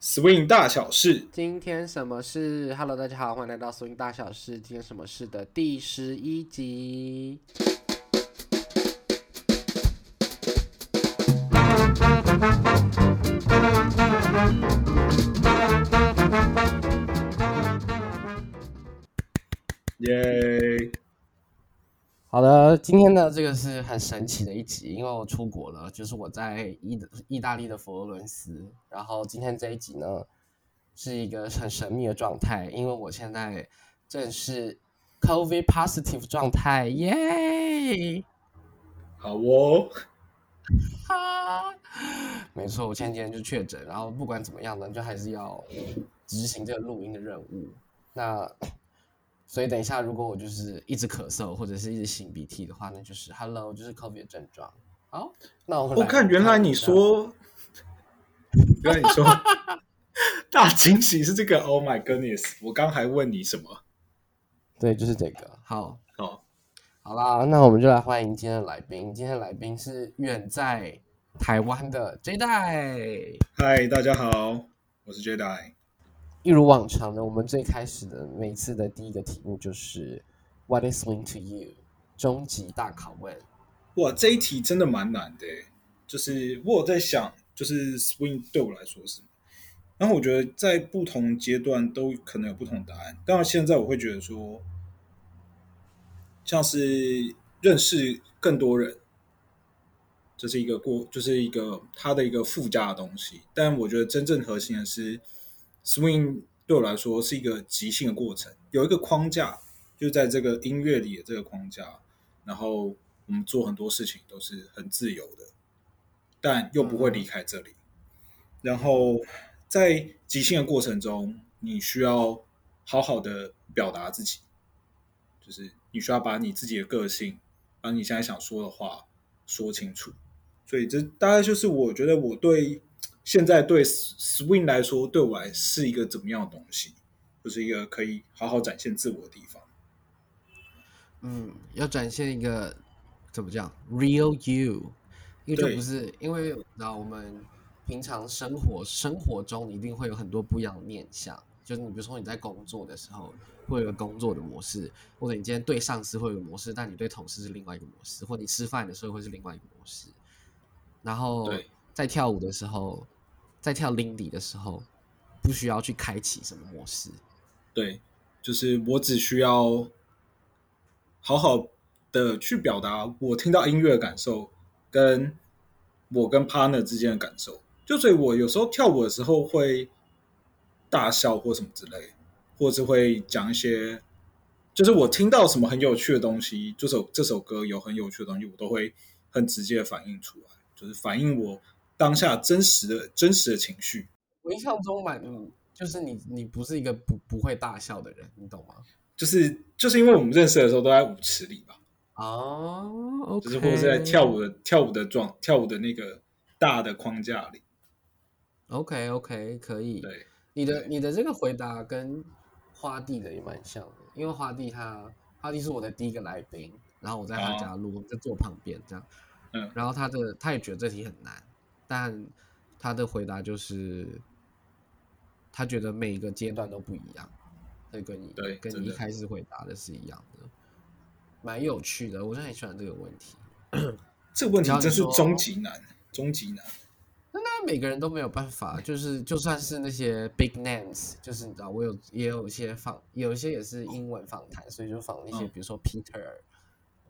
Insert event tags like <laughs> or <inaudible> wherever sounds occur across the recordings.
Swing 大小事，今天什么事？Hello，大家好，欢迎来到 Swing 大小事。今天什么事的第十一集。耶！好的，今天的这个是很神奇的一集，因为我出国了，就是我在意意大利的佛罗伦斯。然后今天这一集呢，是一个很神秘的状态，因为我现在正是 COVID positive 状态，耶！好哦，哈，没错，我前几天就确诊，然后不管怎么样呢，就还是要执行这个录音的任务。那所以等一下，如果我就是一直咳嗽或者是一直擤鼻涕的话，那就是 Hello，就是 COVID 的症状。好，那我我看原来你说，原来你说 <laughs> 大惊喜是这个，Oh my goodness！我刚还问你什么？对，就是这个。好，好，好啦，那我们就来欢迎今天的来宾。今天的来宾是远在台湾的 J 代。嗨，大家好，我是 Jedi。一如往常的，我们最开始的每次的第一个题目就是 What is swing to you？终极大拷问。哇，这一题真的蛮难的，就是我有在想，就是 swing 对我来说是？然后我觉得在不同阶段都可能有不同答案。当然，现在我会觉得说，像是认识更多人，这是一个过，就是一个它的一个附加的东西。但我觉得真正核心的是，swing 对我来说是一个即兴的过程，有一个框架，就在这个音乐里的这个框架，然后我们做很多事情都是很自由的，但又不会离开这里。然后在即兴的过程中，你需要好好的表达自己，就是你需要把你自己的个性，把你现在想说的话说清楚。所以这大概就是我觉得我对现在对 swing 来说，对我来是一个怎么样的东西，就是一个可以好好展现自我的地方。嗯，要展现一个怎么讲？Real you，因为就不是因为那我们平常生活生活中一定会有很多不一样的面相，就是你比如说你在工作的时候会有个工作的模式，或者你今天对上司会有个模式，但你对同事是另外一个模式，或你吃饭的时候会是另外一个模式。然后对在跳舞的时候，在跳 Lindy 的时候，不需要去开启什么模式。对，就是我只需要好好的去表达我听到音乐的感受，跟我跟 partner 之间的感受。就所以，我有时候跳舞的时候会大笑或什么之类，或是会讲一些，就是我听到什么很有趣的东西，这首这首歌有很有趣的东西，我都会很直接的反映出来，就是反映我当下真实的真实的情绪。我印象中蛮，嗯就是你你不是一个不不会大笑的人，你懂吗？就是就是因为我们认识的时候都在舞池里吧，哦就是或者是在跳舞的跳舞的状跳舞的那个大的框架里。OK OK 可以。对，你的你的这个回答跟花弟的也蛮像的，因为花弟他花弟是我的第一个来宾，然后我在他哦家录，我在坐旁边这样，嗯然后他的他也觉得这题很难，但他的回答就是他觉得每一个阶段都不一样，这跟你对跟你一开始回答的是一样的，蛮有趣的，我是很喜欢这个问题。<clears throat> 这个问题真是终极难，终极难。那每个人都没有办法，就是就算是那些 big names，就是你知道，我有也有一些访，有一些也是英文访谈，所以就访那些，嗯比如说 Peter、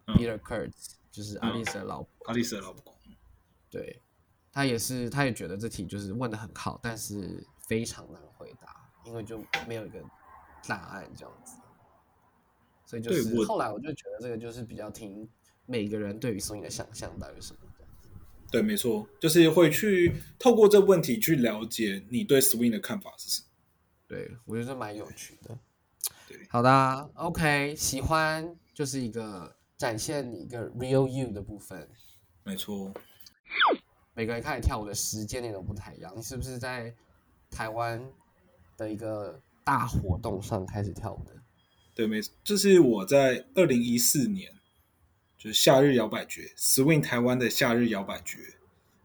嗯 Peter Kurtz，就是阿丽丝的老婆，阿丽丝的老婆，对他也是，他也觉得这题就是问的很好，但是非常难回答，因为就没有一个答案这样子。所以就是后来我就觉得这个就是比较听每个人对于 swing 的想象到底是什么。对，没错，就是会去透过这问题去了解你对 swing 的看法是什么。对，我觉得蛮有趣的。对好的啊，OK，喜欢就是一个展现你一个 real you 的部分。没错，每个人开始跳舞的时间点都不太一样，你是不是在台湾的一个大活动上开始跳舞的？对，没错，就是我在二零一四年，就是夏日摇摆节 swing 台湾的夏日摇摆节，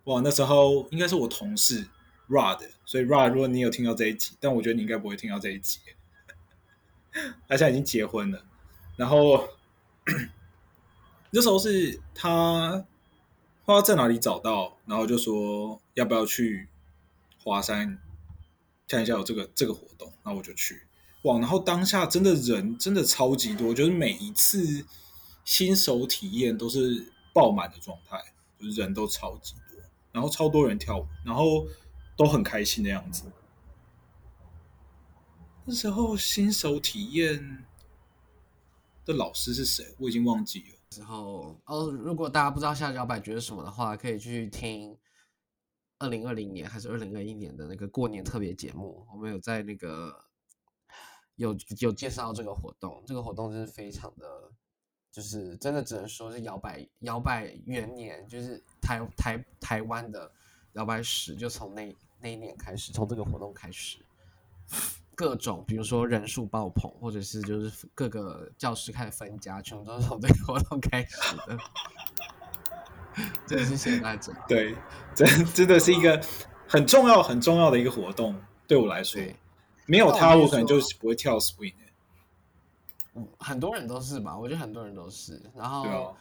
哇，那时候应该是我同事 Rod，所以 Rod，如果你有听到这一集，但我觉得你应该不会听到这一集，他现在已经结婚了。然后 <clears throat> 那时候是他不知道在哪里找到，然后就说要不要去华山看一下有这个这个活动，那我就去。哇！然后当下真的人真的超级多，就是每一次新手体验都是爆满的状态，就是人都超级多，然后超多人跳舞，然后都很开心的样子。那时候新手体验的老师是谁？我已经忘记了。之后哦，如果大家不知道下摇摆角是什么的话，可以去听二零二零年还是二零二一年的那个过年特别节目，我们有在那个。有有介绍这个活动，这个活动真是非常的，就是真的只能说是摇摆摇摆元年，就是台台台湾的摇摆史，就从那那一年开始，从这个活动开始，各种比如说人数爆棚，或者是就是各个教室开始分家，全部都是从这个活动开始的。真的是现在者，对，真真的是一个很重要很重要的一个活动，对我来说。没有它，我可能就不会跳 swing。嗯，很多人都是吧？我觉得很多人都是。然后，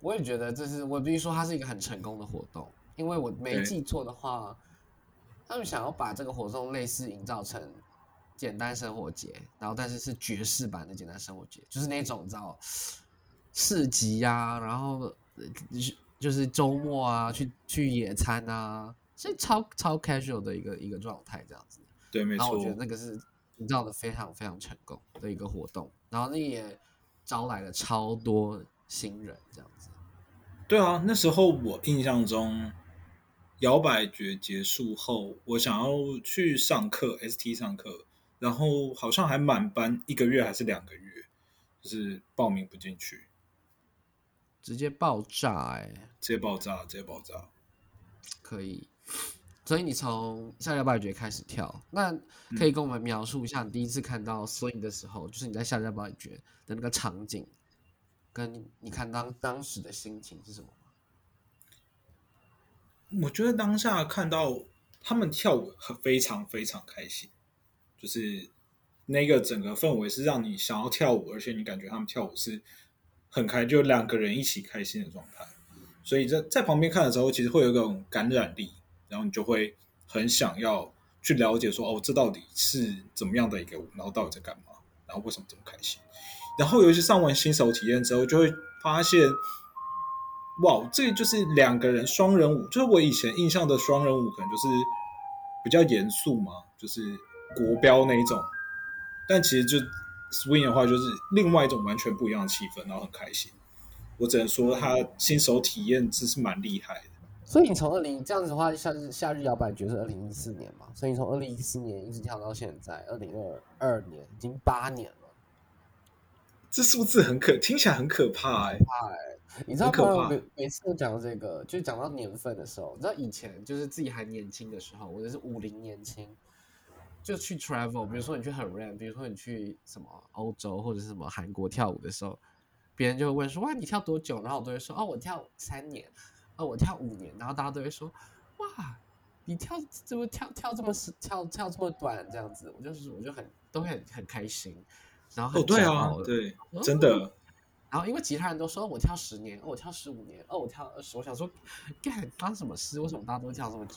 我也觉得这是我必须说，它是一个很成功的活动。因为我没记错的话，他们想要把这个活动类似营造成简单生活节，然后但是是爵士版的简单生活节，就是那种你知道市集呀，然后就是周末啊去去野餐啊，是超超 casual 的一个一个状态这样子。对，没错。然后我觉得那个是营造的非常非常成功的一个活动，然后那也招来了超多新人，这样子。对啊，那时候我印象中，摇摆节结束后，我想要去上课，ST 上课，然后好像还满班一个月还是两个月，就是报名不进去，直接爆炸哎！直接爆炸，直接爆炸，可以。所以你从下摇摆节开始跳，那可以跟我们描述一下你第一次看到 swing 的时候，就是你在下摇摆节的那个场景，跟你看当当时的心情是什么我觉得当下看到他们跳舞很非常非常开心，就是那个整个氛围是让你想要跳舞，而且你感觉他们跳舞是很开，就两个人一起开心的状态。所以在在旁边看的时候，其实会有一种感染力。然后你就会很想要去了解说，哦，这到底是怎么样的一个舞，然后到底在干嘛，然后为什么这么开心？然后尤其上完新手体验之后，就会发现，哇，这就是两个人双人舞，就是我以前印象的双人舞，可能就是比较严肃嘛，就是国标那一种。但其实就 swing 的话，就是另外一种完全不一样的气氛，然后很开心。我只能说，他新手体验真是蛮厉害的。所以你从二零这样子的话，夏日夏日摇摆爵是二零一四年嘛？所以你从二零一四年一直跳到现在二零二二年，已经八年了。这数字很可，听起来很可怕哎！你知道吗？每每次都讲到这个，就讲到年份的时候，你知道以前就是自己还年轻的时候，我就是五零年轻，就去 travel，比如说你去很 run，比如说你去什么欧洲或者是什么韩国跳舞的时候，别人就会问说：“哇，你跳多久？”然后我都会说：“哦，我跳三年。”哦，我跳五年，然后大家都会说，哇，你跳怎么跳跳这么跳跳这么短这样子，我就是我就很都会很很开心，然后很对啊，对，真的。然后因为其他人都说我跳十年，哦，我跳十五年，哦，我跳二十，我想说，干发生什么事？为什么大家都跳这么久？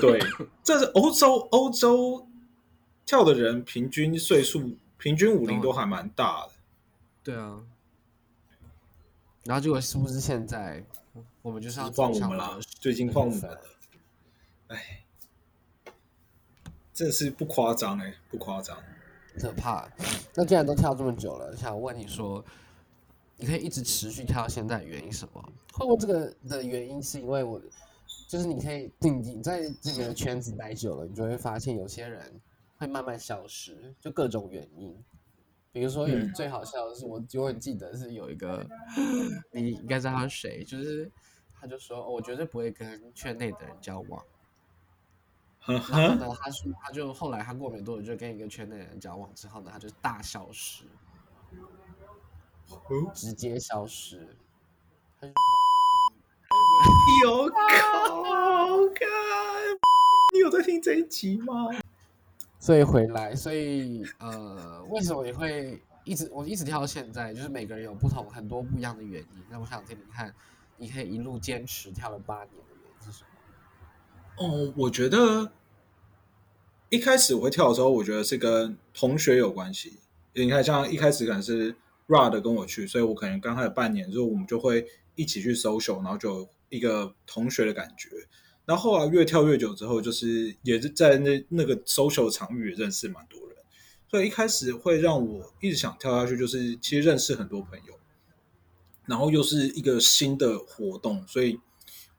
对，这是欧洲欧洲跳的人平均岁数平均五龄都还蛮大的。对啊。然后结果是不是现在？我们就是要换我们了，最近换我们了。哎，这是不夸张哎，不夸张，可怕。那既然都跳这么久了，想问你说，你可以一直持续跳到现在，原因什么？会问这个的原因是因为我，就是你可以，你你在这个圈子待久了，你就会发现有些人会慢慢消失，就各种原因。比如说，有最好笑的是，我永远记得是有一个，你应该知道他是谁，就是他就说，我绝对不会跟圈内的人交往。然后呢，他说，他就后来他过没多久就跟一个圈内人交往之后呢，他就大消失，直接消失。有 <laughs> 靠！有在听这一集吗？所以回来，所以呃，为什么你会一直我一直跳到现在？就是每个人有不同很多不一样的原因。那我想听听看，你可以一路坚持跳了八年的原因是什么？哦，我觉得一开始我会跳的时候，我觉得是跟同学有关系。你看，像一开始可能是 Rad 跟我去，所以我可能刚开始半年之后，我们就会一起去 social，然后就一个同学的感觉。然后后来越跳越久之后，就是也是在那那个 social 场域也认识蛮多人，所以一开始会让我一直想跳下去，就是其实认识很多朋友，然后又是一个新的活动，所以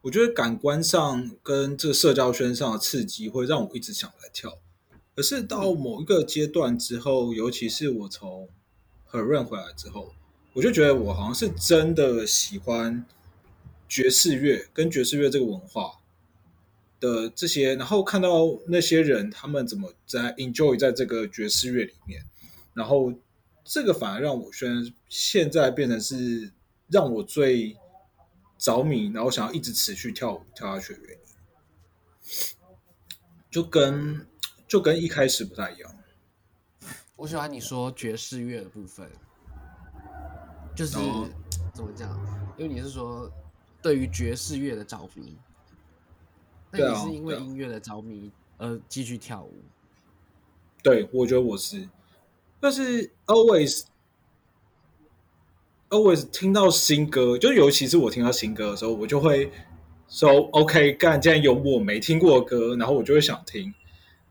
我觉得感官上跟这个社交圈上的刺激会让我一直想来跳。可是到某一个阶段之后，尤其是我从 h e r n 回来之后，我就觉得我好像是真的喜欢爵士乐跟爵士乐这个文化。的这些，然后看到那些人他们怎么在 enjoy 在这个爵士乐里面，然后这个反而让我现现在变成是让我最着迷，然后想要一直持续跳舞跳下去的原因，就跟就跟一开始不太一样。我喜欢你说爵士乐的部分，就是怎么讲？因为你是说对于爵士乐的着迷。那你是因为音乐的着迷而继续跳舞？对，我觉得我是，但是 always always 听到新歌，就尤其是我听到新歌的时候，我就会说 OK，干，既然有我没听过的歌，然后我就会想听，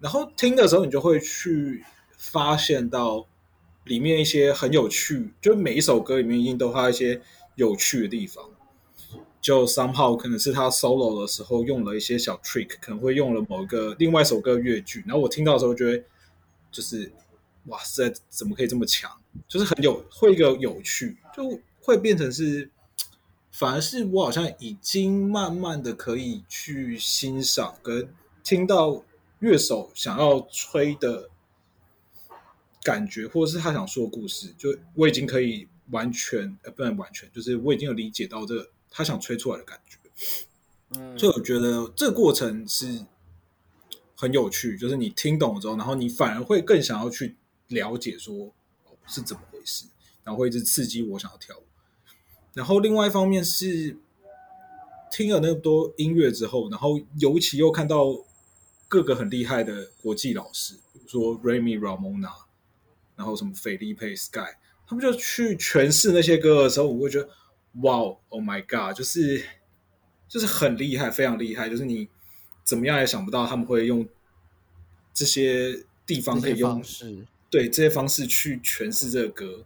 然后听的时候，你就会去发现到里面一些很有趣，就每一首歌里面一定都有一些有趣的地方。就 somehow 可能是他 solo 的时候用了一些小 trick，可能会用了某一个另外一首歌乐句，然后我听到的时候觉得就是哇塞，怎么可以这么强？就是很有会一个有趣，就会变成是，反而是我好像已经慢慢的可以去欣赏跟听到乐手想要吹的感觉，或者是他想说的故事，就我已经可以完全呃不能完全，就是我已经有理解到这个。他想吹出来的感觉，嗯，所以我觉得这个过程是很有趣，就是你听懂了之后，然后你反而会更想要去了解说哦是怎么回事，然后会一直刺激我想要跳舞。然后另外一方面是听了那么多音乐之后，然后尤其又看到各个很厉害的国际老师，比如说 Remy Ramona，然后什么菲利佩 Sky，他们就去诠释那些歌的时候，我会觉得。哇，Oh my God！就是就是很厉害，非常厉害。就是你怎么样也想不到他们会用这些地方可以用对这些方式去诠释这个歌，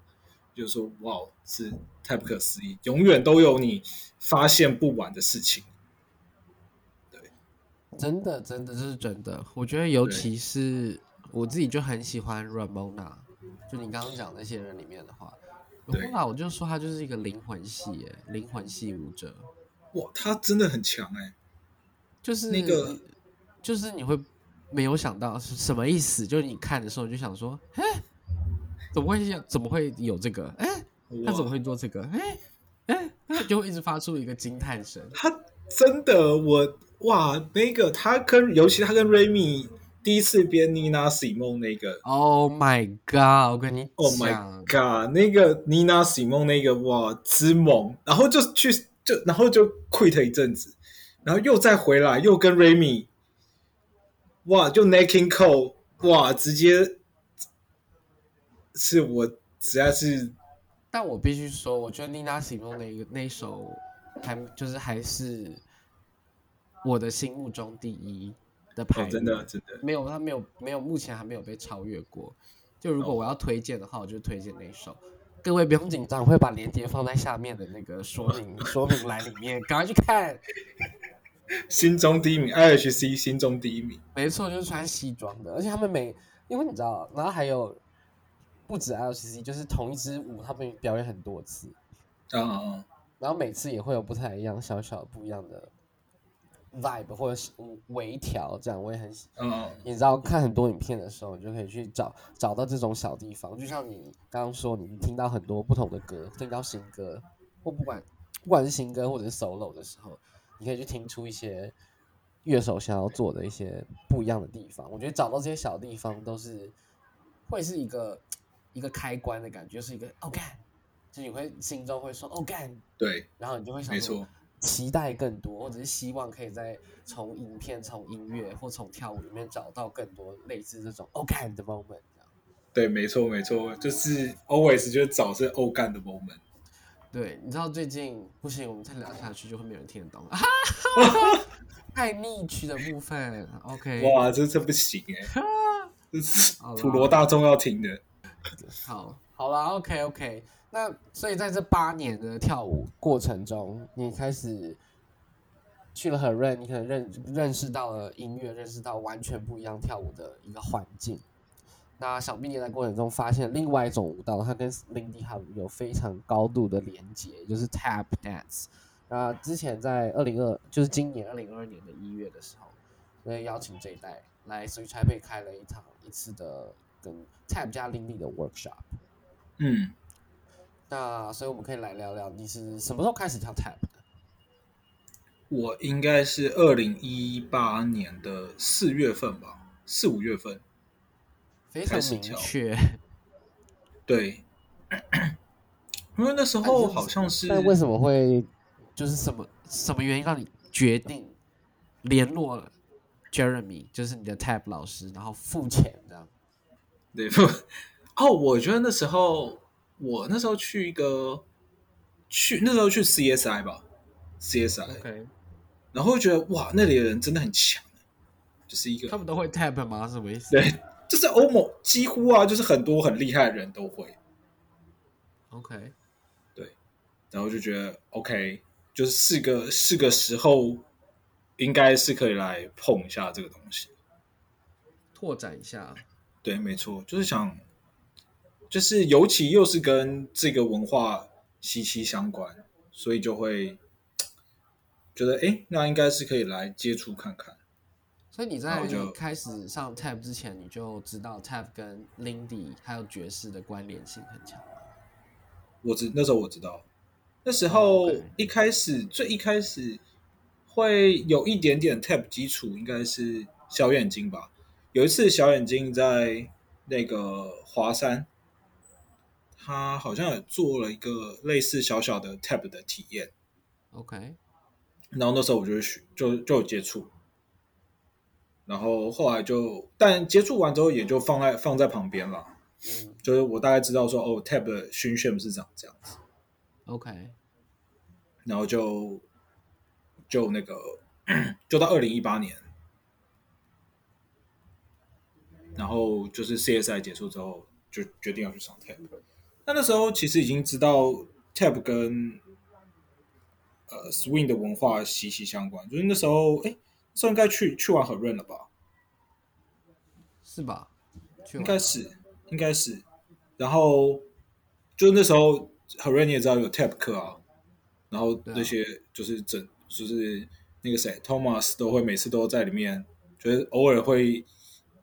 就是说哇，是太不可思议，永远都有你发现不完的事情。对，真的，真的这是真的。我觉得，尤其是我自己就很喜欢 Ramona，就你刚刚讲那些人里面的话。对啊，我就说他就是一个灵魂系，哎，灵魂系舞者。哇，他真的很强，哎，就是那个，就是你会没有想到是什么意思？就是你看的时候就想说，哎，怎么会怎么会有这个？哎，他怎么会做这个？哎哎，他就会一直发出一个惊叹声。他真的，我哇，那个他跟尤其他跟 Remy。第一次编 Nina Simone 那个，Oh my God！我跟你，Oh my God！那个 Nina Simone 那个哇，之猛，然后就去就然后就 quit 一阵子，然后又再回来，又跟 Remy，哇，就 Naking Cole，哇，直接是我实在是，但我必须说，我觉得 Nina Simone 那个那首还就是还是我的心目中第一。的排真的真的没有，他没有没有，目前还没有被超越过。就如果我要推荐的话，我就推荐那首。各位不用紧张，会把链接放在下面的那个说明 <laughs> 说明栏里面，赶快去看。<laughs> 心中第一名，IHC 心中第一名，没错，就是穿西装的，而且他们每，因为你知道，然后还有不止 IHC，就是同一支舞，他们表演很多次，啊，然后每次也会有不太一样，小小不一样的。Vibe 或者是微调，这样我也很喜。嗯，你知道看很多影片的时候，你就可以去找找到这种小地方。就像你刚刚说，你听到很多不同的歌，听到新歌，或不管不管是新歌或者是 solo 的时候，你可以去听出一些乐手想要做的一些不一样的地方。我觉得找到这些小地方都是会是一个一个开关的感觉，就是一个哦干，就你会心中会说哦干，对，然后你就会想没错，期待更多，或者是希望可以在从影片、从音乐或从跳舞里面找到更多类似这种哦干的 moment。对，没错，没错，就是 always 就是找这欧干的 moment。对，你知道最近不行，我们再聊下去就会没有人听得懂，<laughs> 太逆曲的部分。OK，哇，这这不行哎，<laughs> 这是普罗大众要听的。好，好啦 o k OK。那所以在这八年的跳舞过程中，你开始去了很认，你可能认认识到了音乐，认识到完全不一样跳舞的一个环境。那想必你在过程中发现另外一种舞蹈，它跟 Lindy Hop 有非常高度的连接，就是 Tap Dance。那之前在二零二，就是今年二零二二年的一月的时候，所以邀请这一代来 s w i t c h a p 开了一场一次的跟 Tap 加 Lindy 的 workshop。嗯，那所以我们可以来聊聊你是什么时候开始跳 tap 的？我应该是二零一八年的四月份吧，四五月份。非常明确，对，因为那时候好像是那为什么会就是什么什么原因让你决定联络了 Jeremy，就是你的 tap 老师，然后付钱这样？对付？哦，我觉得那时候我那时候去一个去那时候去 CSI 吧，CSI，、然后觉得哇，那里的人真的很强，就是一个他们都会 tap 吗？什么意思？对，就是欧盟几乎啊，就是很多很厉害的人都会，，OK，对然后就觉得 OK，就是是个是个时候，应该是可以来碰一下这个东西。拓展一下，对，没错，就是想，就是尤其又是跟这个文化息息相关，所以就会觉得，哎，那应该是可以来接触看看。所以你在开始上 tap 之前，你就知道 tap 跟 Lindy 还有爵士的关联性很强。我知那时候我知道，那时候一开始最一开始会有一点点 tap 基础，应该是小眼睛吧。有一次小眼睛在那个华山，他好像也做了一个类似小小的 Tab 的体验，OK，然后那时候我就学就就有接触，然后后来就但接触完之后也就放在放在旁边了。嗯。就是我大概知道说哦，tab 的熏炫是长这样子，，OK，然后就就那个 <coughs> 就到二零一八年，然后就是 CSI 结束之后，就决定要去上 tab。那那时候其实已经知道 tab 跟呃 swing 的文化息息相关，就是那时候哎，那时候应该去去玩很润了吧？是吧？应该是，应该是。然后就那时候，何瑞你也知道有 tap 课啊，然后那些就是整就是那个谁 Thomas 都会每次都在里面，就是偶尔会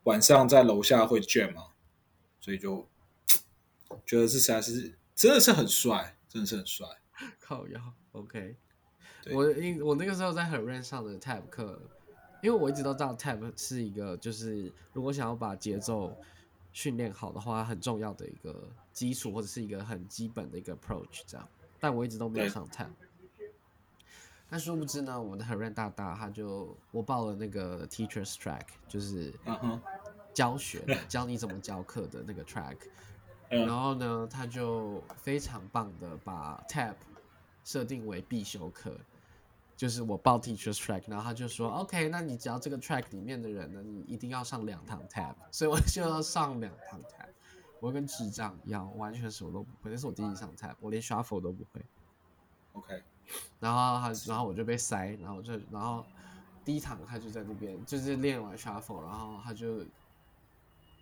晚上在楼下会 jam 嘛，所以就觉得这实在是真的是很帅，真的是很帅。靠腰，OK。我因我那个时候在 h e r a n 上的 Tab 课，因为我一直都知道 Tab 是一个，就是如果想要把节奏训练好的话，很重要的一个基础或者是一个很基本的一个 approach 这样。但我一直都没有上 Tab。但殊不知呢，我们的很认大大他就我报了那个 Teachers Track，就是教学的，教你怎么教课的那个 track。嗯然后呢，他就非常棒的把 Tab 设定为必修课，就是我报 Teachers Track，然后他就说 OK，那你只要这个 track 里面的人呢，你一定要上两堂 Tab，<laughs> 所以我就要上两堂 Tab。我跟智障一样，完全什么都不会，那是我第一次上 Tab，我连 shuffle 都不会。，OK，然后他，然后我就被塞，然后就，然后第一堂他就在那边，就是练完 shuffle，然后他就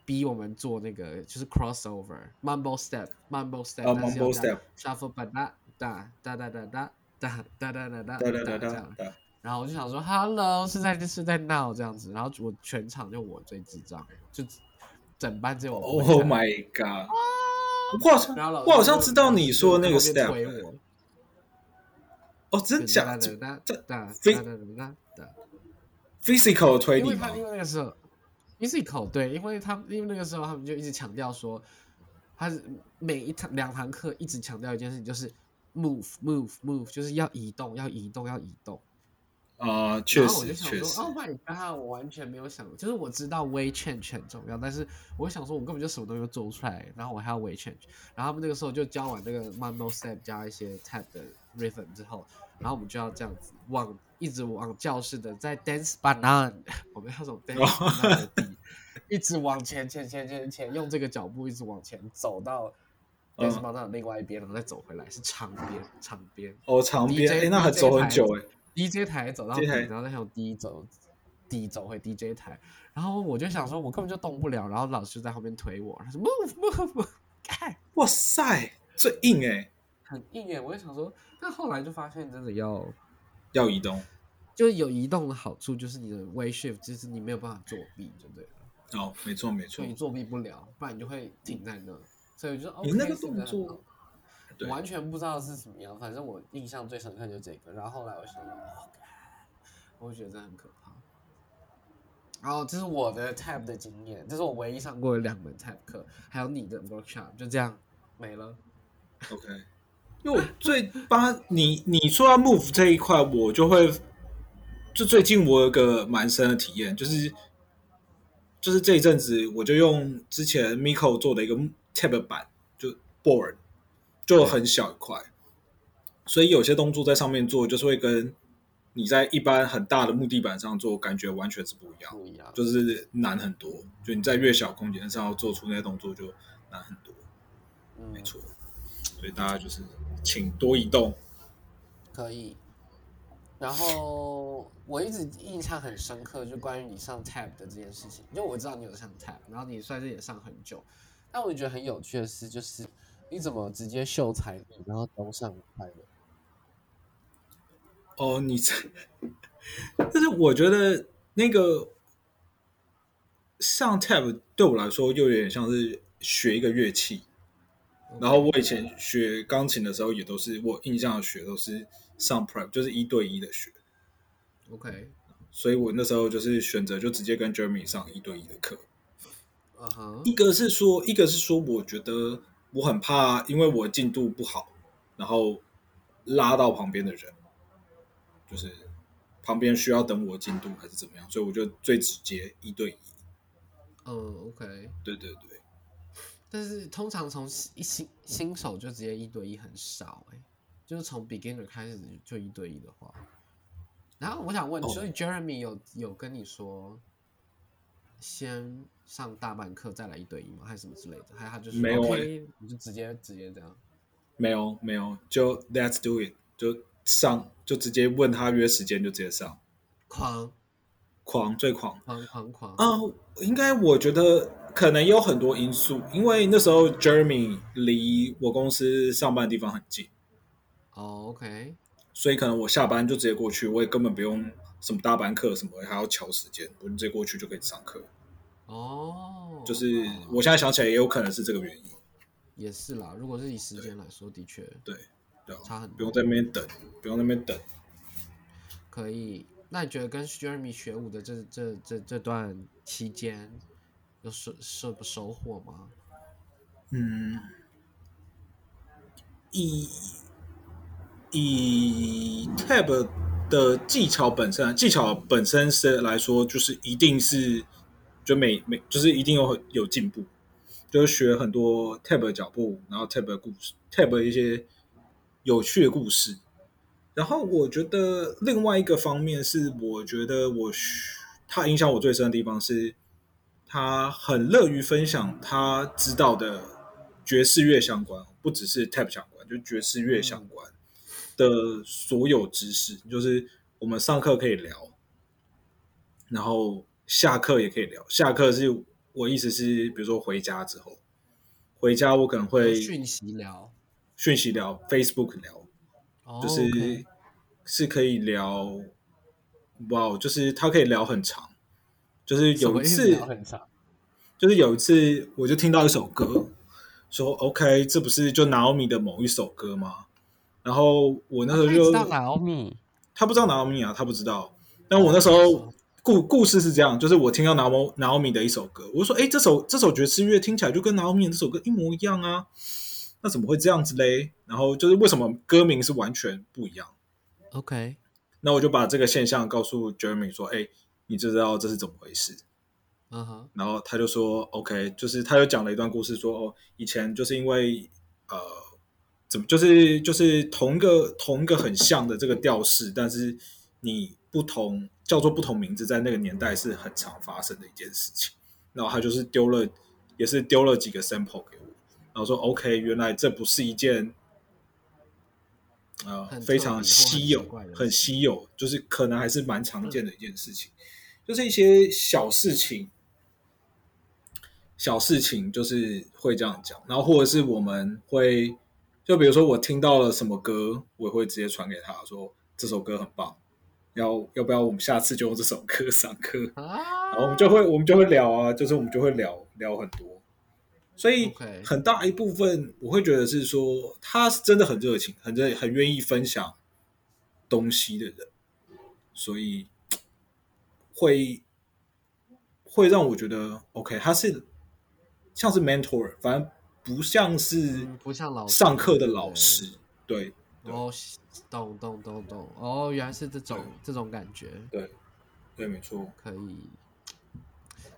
逼我们做那个就是 crossover mumble step，mumble step，啊但是要 mumble 打 step shuffle 吧哒哒哒哒哒哒哒哒哒哒哒哒哒哒哒哒这样，哒，然后我就想说 hello 是在是在闹这样子，然后我全场就我最智障，就整班只有我 Oh my god！我好像知道你说那个就在后面 step，推我哦，真假？这哒哒哒哒非哒哒哒哒哒。physical 推理吗因为他？因为那个时候 physical 对，因为他因为那个时候他们就一直强调说，他是每一堂两堂课一直强调一件事情，就是 move move move，就是要移动要移动要移动。啊、确然后我就实确实想说，Oh my god！我完全没有想，就是我知道 way change 很重要，但是我想说，我根本就什么东西都做不出来，然后我还要 way change。然后他们那个时候就教完那个 mumble step 加一些 tap 的 rhythm 之后，然后我们就要这样子往一直往教室的在 dance banana，我们要从 <laughs> dance banana 的地一直往前前前前前，用这个脚步一直往前走到 dance 嗯 banana 另外一边，然后再走回来，是长边长边。哦，长边哎，那还走很久哎。DJ 台走到然后再从 D 走 D 走回 DJ 台，然后我就想说，我根本就动不了，然后老师在后面推我，他说 move move move，看哇塞，最硬哎，很硬耶，我就想说，但后来就发现真的要，要移动就是有移动的好处，就是你的 way shift，就是你没有办法作弊，就对了，哦，没错没错所以你，作弊不了，不然你就会停在那，所以我就说你那个动作完全不知道是什么样，反正我印象最深刻就是这个。然后后来我想到，我觉得这很可怕。然后这是我的 tab 的经验，这是我唯一上过的两门 tab 课，还有你的 workshop，就这样没了。OK，因为我最八你你说到 move 这一块，我就会就最近我有个蛮深的体验，就是就是这一阵子我就用之前 Miko 做的一个 tab 板，就 board 就很小一块，所以有些动作在上面做，就是会跟你在一般很大的木地板上做，感觉完全是不一样，不一样，就是难很多。就你在越小空间上要做出那些动作就难很多，嗯，没错。所以大家就是请多移动。可以。然后我一直印象很深刻，就关于你上 tab 的这件事情，因为我知道你有上 tab，然后你算是也上很久，但我觉得很有趣的是，就是你怎么直接秀才艺，然后都上快乐？哦，你这，<laughs> 但是我觉得那个上 tab 对我来说又有点像是学一个乐器。然后我以前学钢琴的时候，也都是我印象学都是上 prep，就是一对一的学。OK，所以我那时候就是选择就直接跟 Jeremy 上一对一的课。啊哈，一个是说，一个是说，我觉得我很怕，因为我进度不好，然后拉到旁边的人，就是旁边需要等我进度还是怎么样，所以我就最直接一对一。嗯，OK。对对对，但是通常从一新新手就直接一对一很少哎、就是从 beginner 开始就一对一的话，然后我想问，哦所以 Jeremy 有有跟你说先上大班课再来一对一吗？还是什么之类的？还是他就是没有你就直接直接这样？没有没有，就 Let's do it，就上就直接问他约时间就直接上，狂狂最狂。狂狂狂！啊、应该我觉得可能有很多因素，因为那时候 Jeremy 离我公司上班的地方很近，哦，OK，所以可能我下班就直接过去，我也根本不用什么大班课什么，还要调时间，我直接过去就可以上课。哦，就是哦我现在想起来，也有可能是这个原因。也是啦，如果是以时间来说，的确对，对啊，差很多。不用在那边等，不用在那边等。可以，那你觉得跟 Jeremy 学舞的这这这这段期间有收收收获吗？嗯，以以 Tab 的技巧本身，技巧本身是来说，就是一定是就每每就是一定有有进步，就是学很多 Tab 的脚步，然后 Tab 的故事，Tab 一些有趣的故事。然后我觉得另外一个方面是，我觉得我他影响我最深的地方是，他很乐于分享他知道的爵士乐相关，不只是 tap 相关，就爵士乐相关的所有知识，就是我们上课可以聊，然后下课也可以聊。下课是我意思是，比如说回家之后，回家我可能会讯息聊，讯息聊，Facebook 聊，哦就是是可以聊，哇，就是他可以聊很长，就是有一次就是有一次我就听到一首歌，说 OK，这不是就 Naomi 的某一首歌吗？然后我那时候就知道 Naomi，他不知道 Naomi 啊，他不知道，但我那时候故故事是这样，就是我听到 Naomi Naomi 的一首歌，我说：“哎，这首这首爵士乐听起来就跟 Naomi 这首歌一模一样啊，那怎么会这样子嘞？”然后就是为什么歌名是完全不一样？OK，那我就把这个现象告诉 Jeremy 说：“哎，你就知道这是怎么回事？”嗯哼，然后他就说：“OK，就是他又讲了一段故事，说哦，以前就是因为呃，怎么就是就是同一个同一个很像的这个调式，但是你不同。”叫做不同名字，在那个年代是很常发生的一件事情。然后他就是丢了，也是丢了几个 sample 给我，然后说 OK，原来这不是一件呃非常稀有、很稀有，就是可能还是蛮常见的一件事情。就是一些小事情，小事情就是会这样讲。然后或者是我们会，就比如说我听到了什么歌，我会直接传给他说这首歌很棒。要要不要我们下次就用这首歌 <laughs> 上课？然后我们就会我们就会聊啊，就是我们就会聊聊很多，所以很大一部分我会觉得是说他是真的很热情，很热很愿意分享东西的人，所以会会让我觉得 OK，他是像是 mentor，反正不像是不像老上课的老师，对。哦，懂懂懂懂，哦，原来是这种这种感觉。对，对，没错。可以。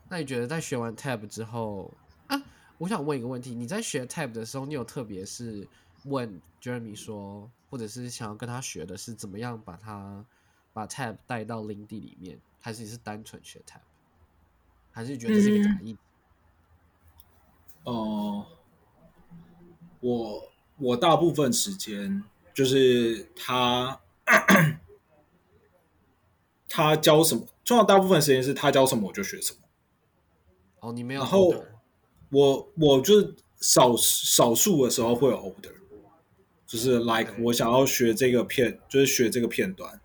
那你觉得在学完 Tab 之后啊，我想问一个问题：你在学 Tab 的时候，你有特别是问 Jeremy 说，或者是想要跟他学的是怎么样把他把 Tab 带到 Lindy 里面，还是你是单纯学 tap，还是觉得这是一个假意？哦，我我大部分时间。就是他，他教什么，重要大部分时间是他教什么我就学什么。哦，你没有。然后我我就是少少数的时候会有 order，就是 like 我想要学这个片，就是学这个片段。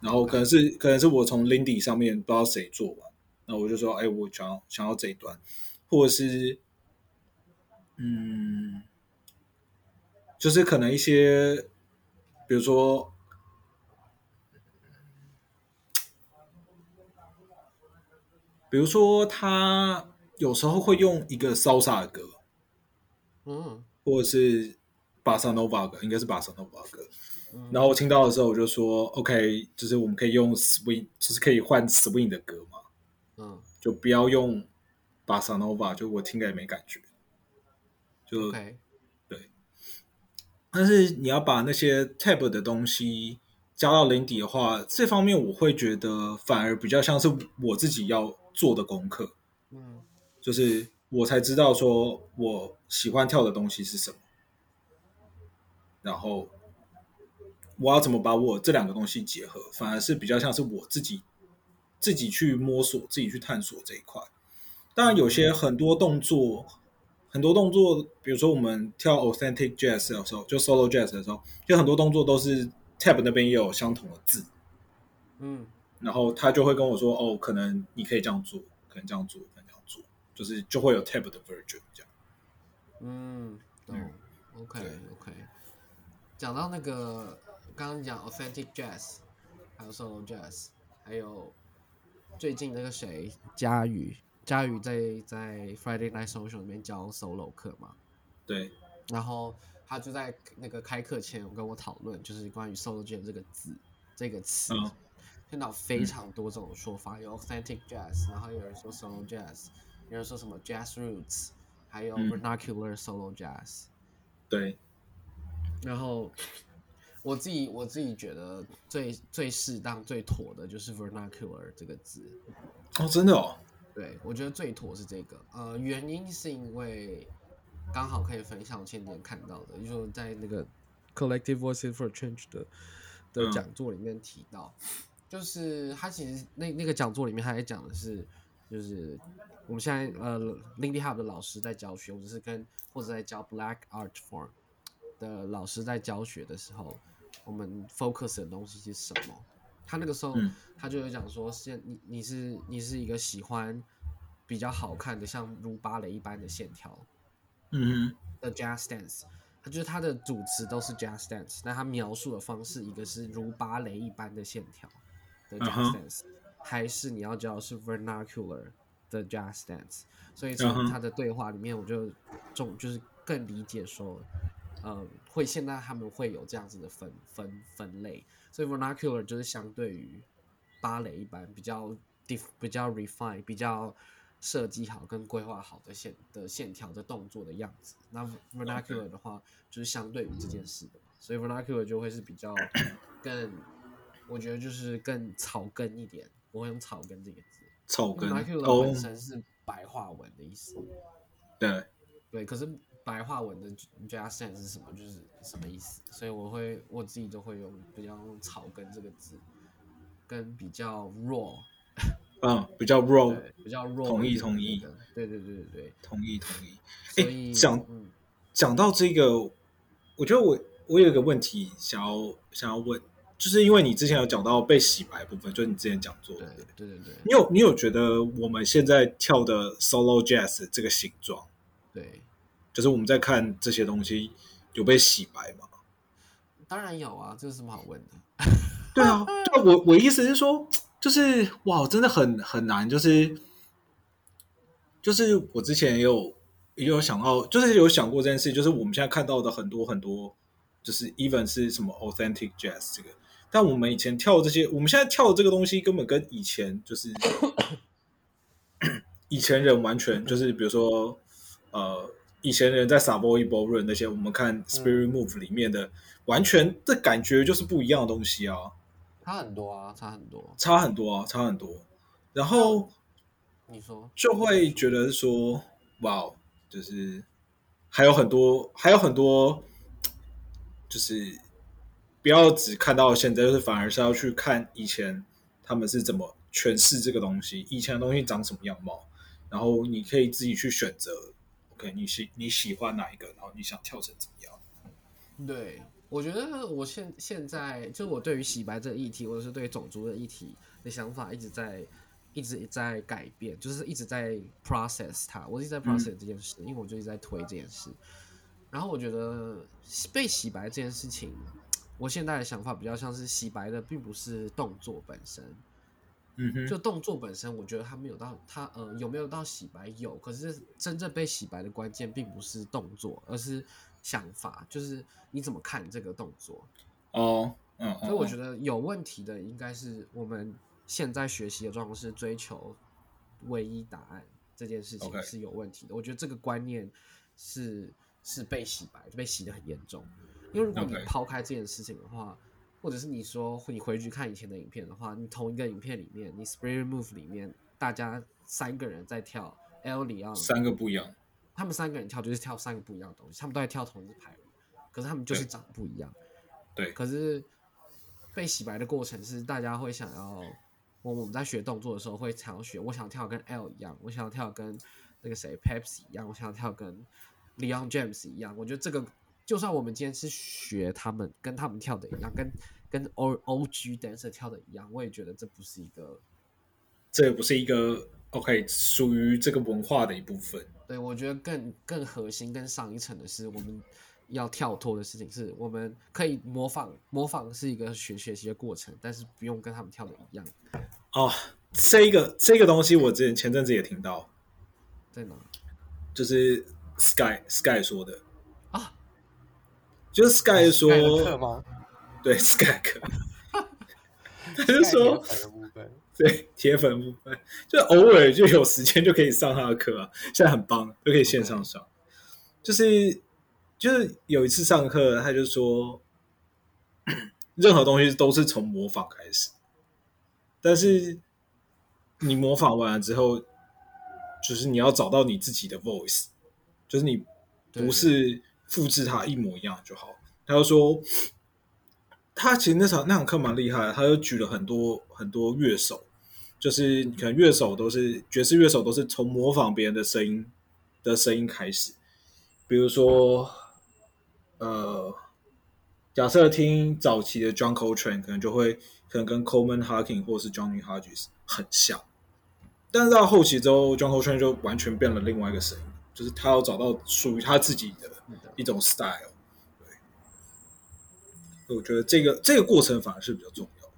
然后可能是可能是我从 Lindy 上面不知道谁做完，那我就说，哎，我想要想要这一段，或者是嗯。就是可能一些，比如说，比如说他有时候会用一个 salsa 的歌，嗯，或者是巴萨诺瓦歌，应该是巴萨诺瓦歌。然后我听到的时候，我就说 OK，就是我们可以用 swing，就是可以换 swing 的歌嘛，嗯，就不要用巴萨诺瓦，就我听着也没感觉，就对。但是你要把那些 tab 的东西加到零底的话，这方面我会觉得反而比较像是我自己要做的功课。嗯，就是我才知道说我喜欢跳的东西是什么，然后我要怎么把我这两个东西结合，反而是比较像是我自己自己去摸索、自己去探索这一块。当然，有些很多动作。很多动作，比如说我们跳 authentic jazz 的时候，就 solo jazz 的时候，就很多动作都是 tab 那边也有相同的字，嗯，然后他就会跟我说，哦，可能你可以这样做，可能这样做，可能这样做，就是就会有 tab 的 version 这样。嗯，懂，OK OK。讲到那个刚刚讲 authentic jazz，还有 solo jazz，还有最近那个谁，佳宇。佳宇在在 Friday Night Social 里面教 solo 课嘛？对。然后他就在那个开课前跟我讨论，就是关于 solo jazz 这个字这个词，听到非常多这种说法，有 authentic jazz，然后有人说 solo jazz，有人说什么 jazz roots，还有 vernacular solo jazz。对。然后我自己我自己觉得最最适当最妥的就是 vernacular 这个字。哦，真的哦。对，我觉得最妥是这个。呃，原因是因为刚好可以分享我前天看到的，就是在那个 Collective Voices for Change 的的讲座里面提到，就是他其实那那个讲座里面他也讲的是，就是我们现在呃 Lindy Hub 的老师在教学，或者是跟或者在教 Black Art Form 的老师在教学的时候，我们 focus 的东西是什么？他那个时候，他就有讲说，现你你是你是一个喜欢比较好看的，像如芭蕾一般的线条，嗯的 jazz dance，他就是他的主词都是 jazz dance，那他描述的方式一个是如芭蕾一般的线条的 jazz dance，还是你要教的是 vernacular 的 jazz dance？所以从他的对话里面，我就重就是更理解说，嗯，会现在他们会有这样子的分分分类，所以 vernacular 就是相对于芭蕾一般比较 dif 比较 refine 比较设计好跟规划好的线的线条的动作的样子。那 vernacular 的话，就是相对于这件事的嘛，所以 vernacular 就会是比较更，我觉得就是更草根一点。我会用草根这个字草根，vernacular 哦本，身是白话文的意思。对，对，可是白话文的 jazz dance 是什么？就是什么意思？所以我会我自己都会用比较用草根这个字，跟比较 raw，<laughs> 嗯，比较 raw，比较 raw，同意同意，对对对对对。同意同意。哎讲嗯，讲到这个，我觉得我我有一个问题想要想要问，就是因为你之前有讲到被洗白的部分，就是你之前讲座对对对你有你有觉得我们现在跳的 solo jazz 这个形状，对，就是我们在看这些东西有被洗白吗？当然有啊，这有什么好问的？<laughs> 对啊，对啊，我我意思是说，就是哇，真的很很难，就是就是我之前也有也有想到，就是有想过这件事，就是我们现在看到的很多很多，就是 even 是什么 authentic jazz 这个，但我们以前跳的这些，我们现在跳的这个东西根本跟以前就是 <coughs> 以前人完全就是，比如说呃，以前人在 Savoy Ballroom 那些，我们看 Spirit Move 里面的，完全的感觉就是不一样的东西啊。差很多啊，差很多。差很多啊，差很多。然后你说，就会觉得说，哇，哦就是还有很多，还有很多，就是不要只看到现在，就是反而是要去看以前他们是怎么诠释这个东西，以前的东西长什么样貌，然后你可以自己去选择。OK，你喜你喜欢哪一个，然后你想跳成怎么样？对，我觉得我现现在就我对于洗白这个议题，或者是对种族的议题的想法，一直在一直在改变，就是一直在 process 它，我一直在 process 这件事，因为我就一直在推这件事。然后我觉得被洗白这件事情，我现在的想法比较像是洗白的，并不是动作本身，嗯哼，就动作本身，我觉得他没有到他呃有没有到洗白有，可是真正被洗白的关键并不是动作，而是想法，就是你怎么看这个动作。哦，嗯，嗯所以我觉得，有问题的应该是我们现在学习的状况是追求唯一答案这件事情是有问题的。我觉得这个观念是是被洗白，被洗的很严重。因为如果你抛开这件事情的话，或者是你说你回去看以前的影片的话，你同一个影片里面，你 Spring Move 里面大家三个人在跳 L 里奥，三个不一样。他们三个人跳就是跳三个不一样的东西，他们都在跳同一个排舞，可是他们就是长得不一样。对可是被洗白的过程是大家会想要，我我们在学动作的时候会想要学，我想跳跟 L 一样，我想要跳跟那个谁 Pepsi 一样，我想要跳跟 Leon James 一样。我觉得这个就算我们今天是学他们跟他们跳的一样，跟跟 O O G dancer 跳的一样，我也觉得这不是一个这也不是一个 OK 属于这个文化的一部分。对，我觉得更更核心、更上一层的是，我们要跳脱的事情是，我们可以模仿，模仿是一个学学习的过程，但是不用跟他们跳的一样。哦，这个这个东西我之前前阵子也听到，在哪就是 Sky Sky 说的，啊？就是 Sky 说？对 Sky 课，<laughs> 他就说，对铁粉部分，就偶尔就有时间就可以上他的课啊，现在很棒，就可以线上上。就是就是有一次上课，他就说，任何东西都是从模仿开始，但是你模仿完了之后，就是你要找到你自己的 voice，就是你不是复制它一模一样就好。他就说，他其实那场那堂课蛮厉害的，他就举了很多很多乐手，就是可能乐手都是爵士乐手都是从模仿别人的声音的声音开始，比如说，呃，假设听早期的 John Coltrane，可能就会可能跟 Coleman Hawkins 或是 Johnny Hodges 很像，但是到后期之后，John Coltrane 就完全变了另外一个声音，就是他要找到属于他自己的一种 style。对，我觉得这个这个过程反而是比较重要。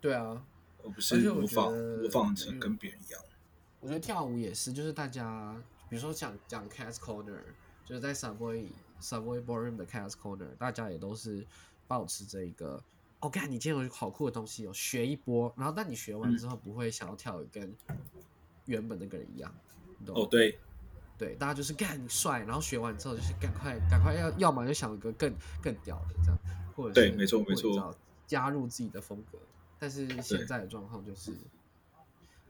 对啊，而不是模仿模仿成跟别人一样。我觉得跳舞也是，就是大家比如说讲讲 Cats Corner，就是在 Subway Subway Ballroom 的 Cats Corner，大家也都是保持这一个。哦，看你今天有好酷的东西哦，学一波，然后但你学完之后不会想要跳的跟原本那个人一样，哦，对，对，大家就是干帅，然后学完之后就是赶快赶快要要么就想一个更更屌的这样，或者对，没错没错，加入自己的风格。但是现在的状况就是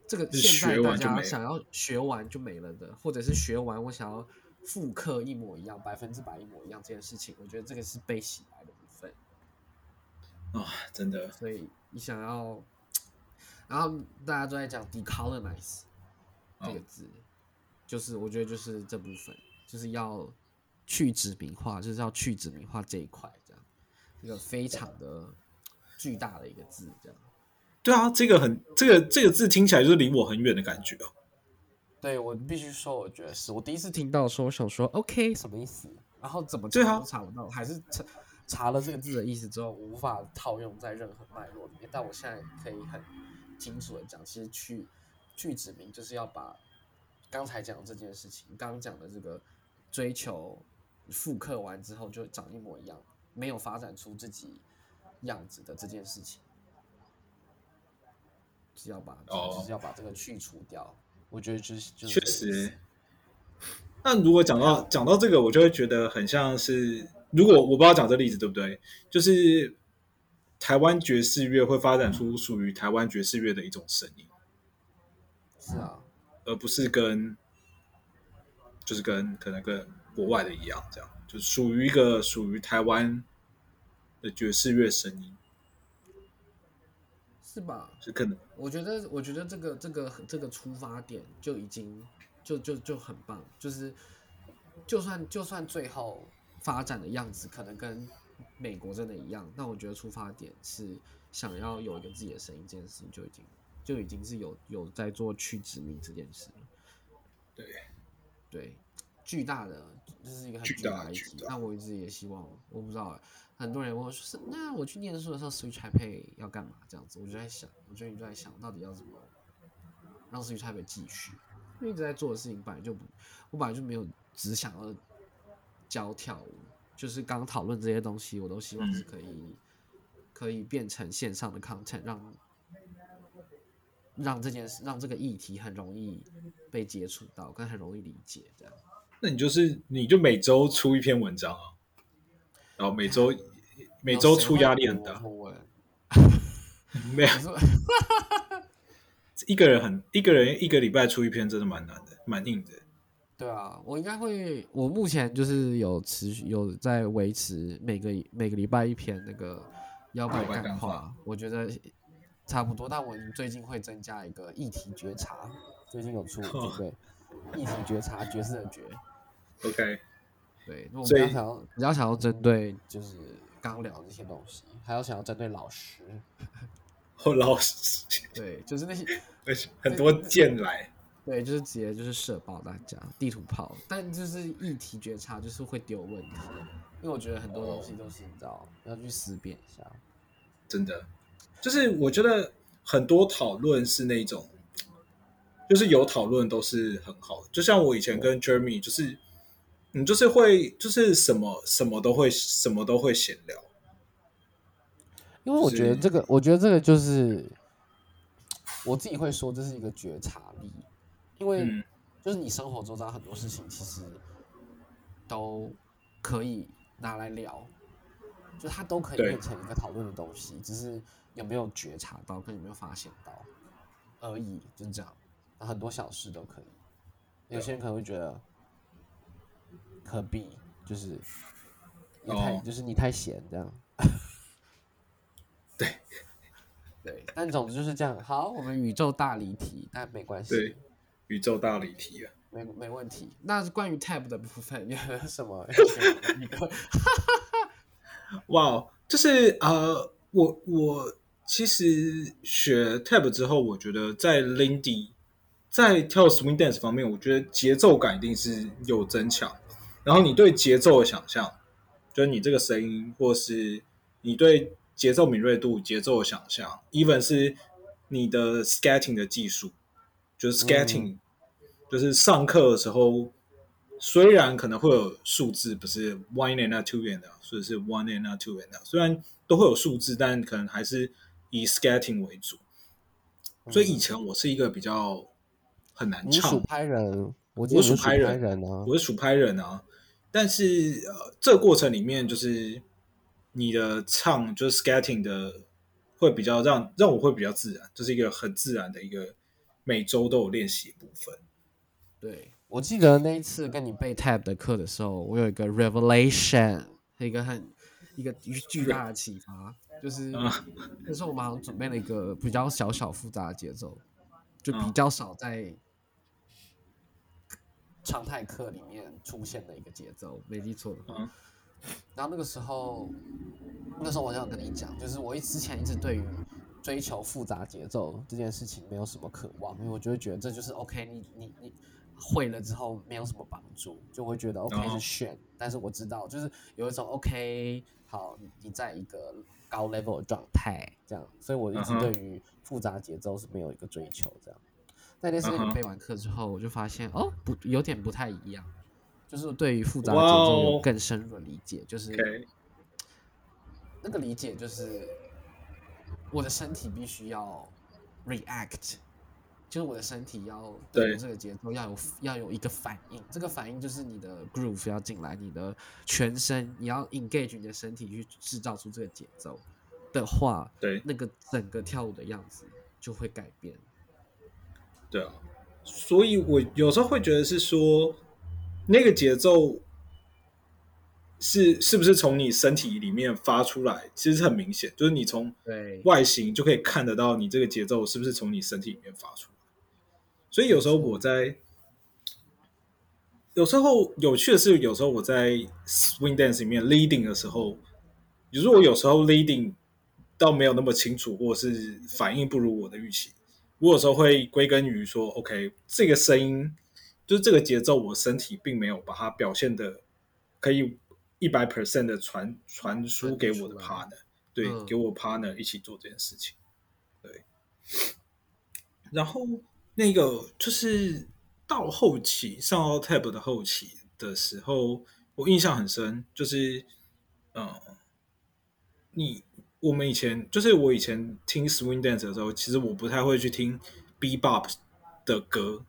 这个现在大家想要学完就没了的，或者是学完我想要复刻一模一样，百分之百一模一样这件事情，我觉得这个是被洗白的部分。啊，真的！所以你想要，<tsk> 然后大家都在讲 decolonize 这个字，就是我觉得就是这部分，就是要去殖民化，就是要去殖民化这一块，这样一个非常的巨大的一个字，这样。对啊，这个很这个这个字听起来就是离我很远的感觉哦。对我必须说，我觉得是我第一次听到说，我想说 OK 什么意思？然后怎么查都查不到，还是查。查了这个字的意思之后，无法套用在任何脉络里面。但我现在可以很清楚的讲，其实去去指明就是要把刚才讲的这件事情，刚刚讲的这个追求复刻完之后就长一模一样，没有发展出自己样子的这件事情，是要把就是要把这个去除掉。我觉得就是确实。那如果讲到讲到这个，我就会觉得很像是。如果我不知道讲这例子对不对，就是台湾爵士乐会发展出属于台湾爵士乐的一种声音，是啊，而不是跟就是跟可能跟国外的一样，这样就是属于一个属于台湾的爵士乐声音，是吧？是可能，我觉得，我觉得这个这个这个出发点就已经就就就很棒，就是就算就算最后。发展的样子可能跟美国真的一样，但我觉得出发点是想要有一个自己的声音，这件事情就已经就已经是有有在做去殖民这件事了。对，对，巨大的这是一个很巨大的议题。那我一直也希望，我不知道很多人问我说，是那我去念书的时候，Switch Taipei 要干嘛？这样子，我就在想，我最近就在想到底要怎么让 Switch Taipei 继续，因为一直在做的事情本来就不，我本来就没有只想要。教跳舞，就是刚讨论这些东西，我都希望是可以，可以变成线上的 content，让让这件事，让这个议题很容易被接触到，跟很容易理解。这样，那你就是你就每周出一篇文章啊，然后每周每周出压力很大，<laughs> 没有，一个人很一个人一个礼拜出一篇，真的蛮难的，蛮硬的。对啊，我应该会。我目前就是有持续有在维持每个每个礼拜一篇那个腰板干话，我觉得差不多。但我最近会增加一个议题觉察，最近有出对议题觉察角色的觉。OK，对，我比较想要比较想要针对就是刚聊这些东西，还要想要针对老师，或老师，对，就是那些 <laughs> 很多剑来。对，就是直接就是射爆大家地图炮，但就是议题觉察就是会丢问题，因为我觉得很多东西都是你知道要去思辨一下。真的，就是我觉得很多讨论是那种，就是有讨论都是很好的。就像我以前跟 Jeremy，就是你就是会就是什么什么都会什么都会闲聊，因为我觉得这个，我觉得这个就是我自己会说这是一个觉察力。因为就是你生活中遭很多事情，其实都可以拿来聊，就它都可以变成一个讨论的东西，只是有没有觉察到，跟有没有发现到而已，就是这样。很多小事都可以，有些人可能会觉得可比，就是你太就是你太闲这样。对 <laughs> 对，但总之就是这样。好，我们宇宙大离题，但没关系。对宇宙大离题啊，没没问题。那是关于 tab 的部分有什么？<laughs> 哇，就是呃，我我其实学 tab 之后，我觉得在 Lindy 在跳 swing dance 方面，我觉得节奏感一定是有增强。然后你对节奏的想象，就是你这个声音，或是你对节奏敏锐度、节奏的想象，even 是你的 skating 的技术，就是 skating，、就是上课的时候，虽然可能会有数字，不是 one and a two and 的或者是 one and a two and 的虽然都会有数字，但可能还是以 skating 为主。所以以前我是一个比较很难唱拍人，我是数拍人人啊。我是数拍人啊，但是呃，这个过程里面就是你的唱就是 skating 的会比较让让我会比较自然，就是一个很自然的一个每周都有练习的部分。对，我记得那一次跟你背 tab 的课的时候，我有一个 revelation，一个很一个巨大的启发，就是啊那时候我们好像准备了一个比较小小复杂的节奏，就比嗯。较少在常态课里面出现的一个节奏，没记错的话。嗯。然后那个时候，那时候我想跟你讲，就是我一之前一直对于追求复杂节奏这件事情没有什么渴望，因为我就会觉得这就是 OK，你你你会了之后没有什么帮助，就会觉得 OK 哦是炫，但是我知道就是有一种 OK，好，你你在一个高 level 的状态这样，所以我一直对于复杂节奏是没有一个追求这样。那天是跟你背完课之后，我就发现哦，不，有点不太一样，就是对于复杂的节奏有哦。更深入的理解，就是。那个理解就是我的身体必须要 react，就是我的身体要对对这个节奏要有要有一个反应，这个反应就是你的 groove 要进来，你的全身你要 engage 你的身体去制造出这个节奏的话，对那个整个跳舞的样子就会改变。对啊，所以我有时候会觉得是说，那个节奏是是不是从你身体里面发出来，其实是很明显，就是你从对，外形就可以看得到你这个节奏是不是从你身体里面发出来。所以有时候我在，有时候有趣的是，有时候我在 swing dance 里面 leading 的时候，如果有时候 leading 倒没有那么清楚，或者是反应不如我的预期，我有时候会归根于说，OK，这个声音就是这个节奏，我身体并没有把它表现的可以一百 percent 的传传输给我的 partner，对，嗯给我 partner 一起做这件事情，对。然后那个就是到后期上到 tab 的后期的时候，我印象很深，就是嗯、呃你我们以前就是我以前听 swing dance 的时候，其实我不太会去听 bebop 的歌。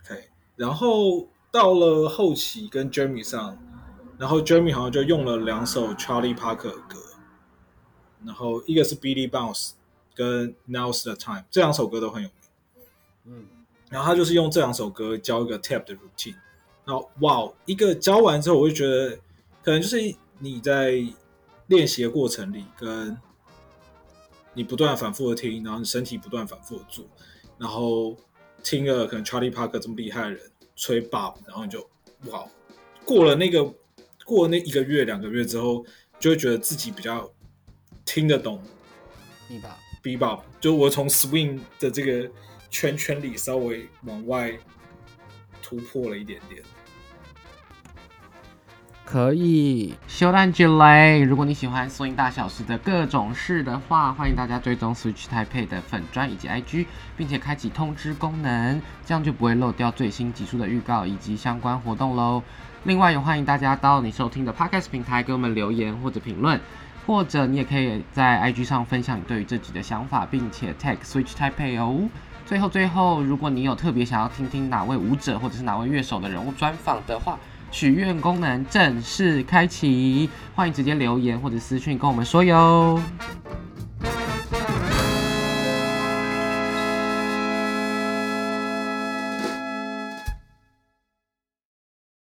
OK，然后到了后期跟 Jeremy 上，然后 Jeremy 好像就用了两首 Charlie Parker 的歌，然后一个是 Billy Bounce 跟 Now's the Time 这两首歌都很有名。嗯，然后他就是用这两首歌教一个 tap 的 routine，然后哇，一个教完之后，我就觉得可能就是你在练习的过程里，跟你不断反复的听，然后你身体不断反复的做，然后听了可能 Charlie Parker 这么厉害的人吹 bob，然后你就哇，过了那个过了那一个月两个月之后，就会觉得自己比较听得懂你吧？bebop，就我从 swing 的这个圈圈里稍微往外突破了一点点。可以修蛋卷嘞！如果你喜欢 swing 大小事的各种事的话，欢迎大家追踪 Switch Taipei 的粉砖以及 IG，并且开启通知功能，这样就不会漏掉最新集数的预告以及相关活动喽。另外，也欢迎大家到你收听的 Podcast 平台给我们留言或者评论，或者你也可以在 IG 上分享你对于自己的想法，并且 tag Switch Taipei 哦。最后，最后，如果你有特别想要听听哪位舞者或者是哪位乐手的人物专访的话，许愿功能正式开启，欢迎直接留言或者私讯跟我们说哟。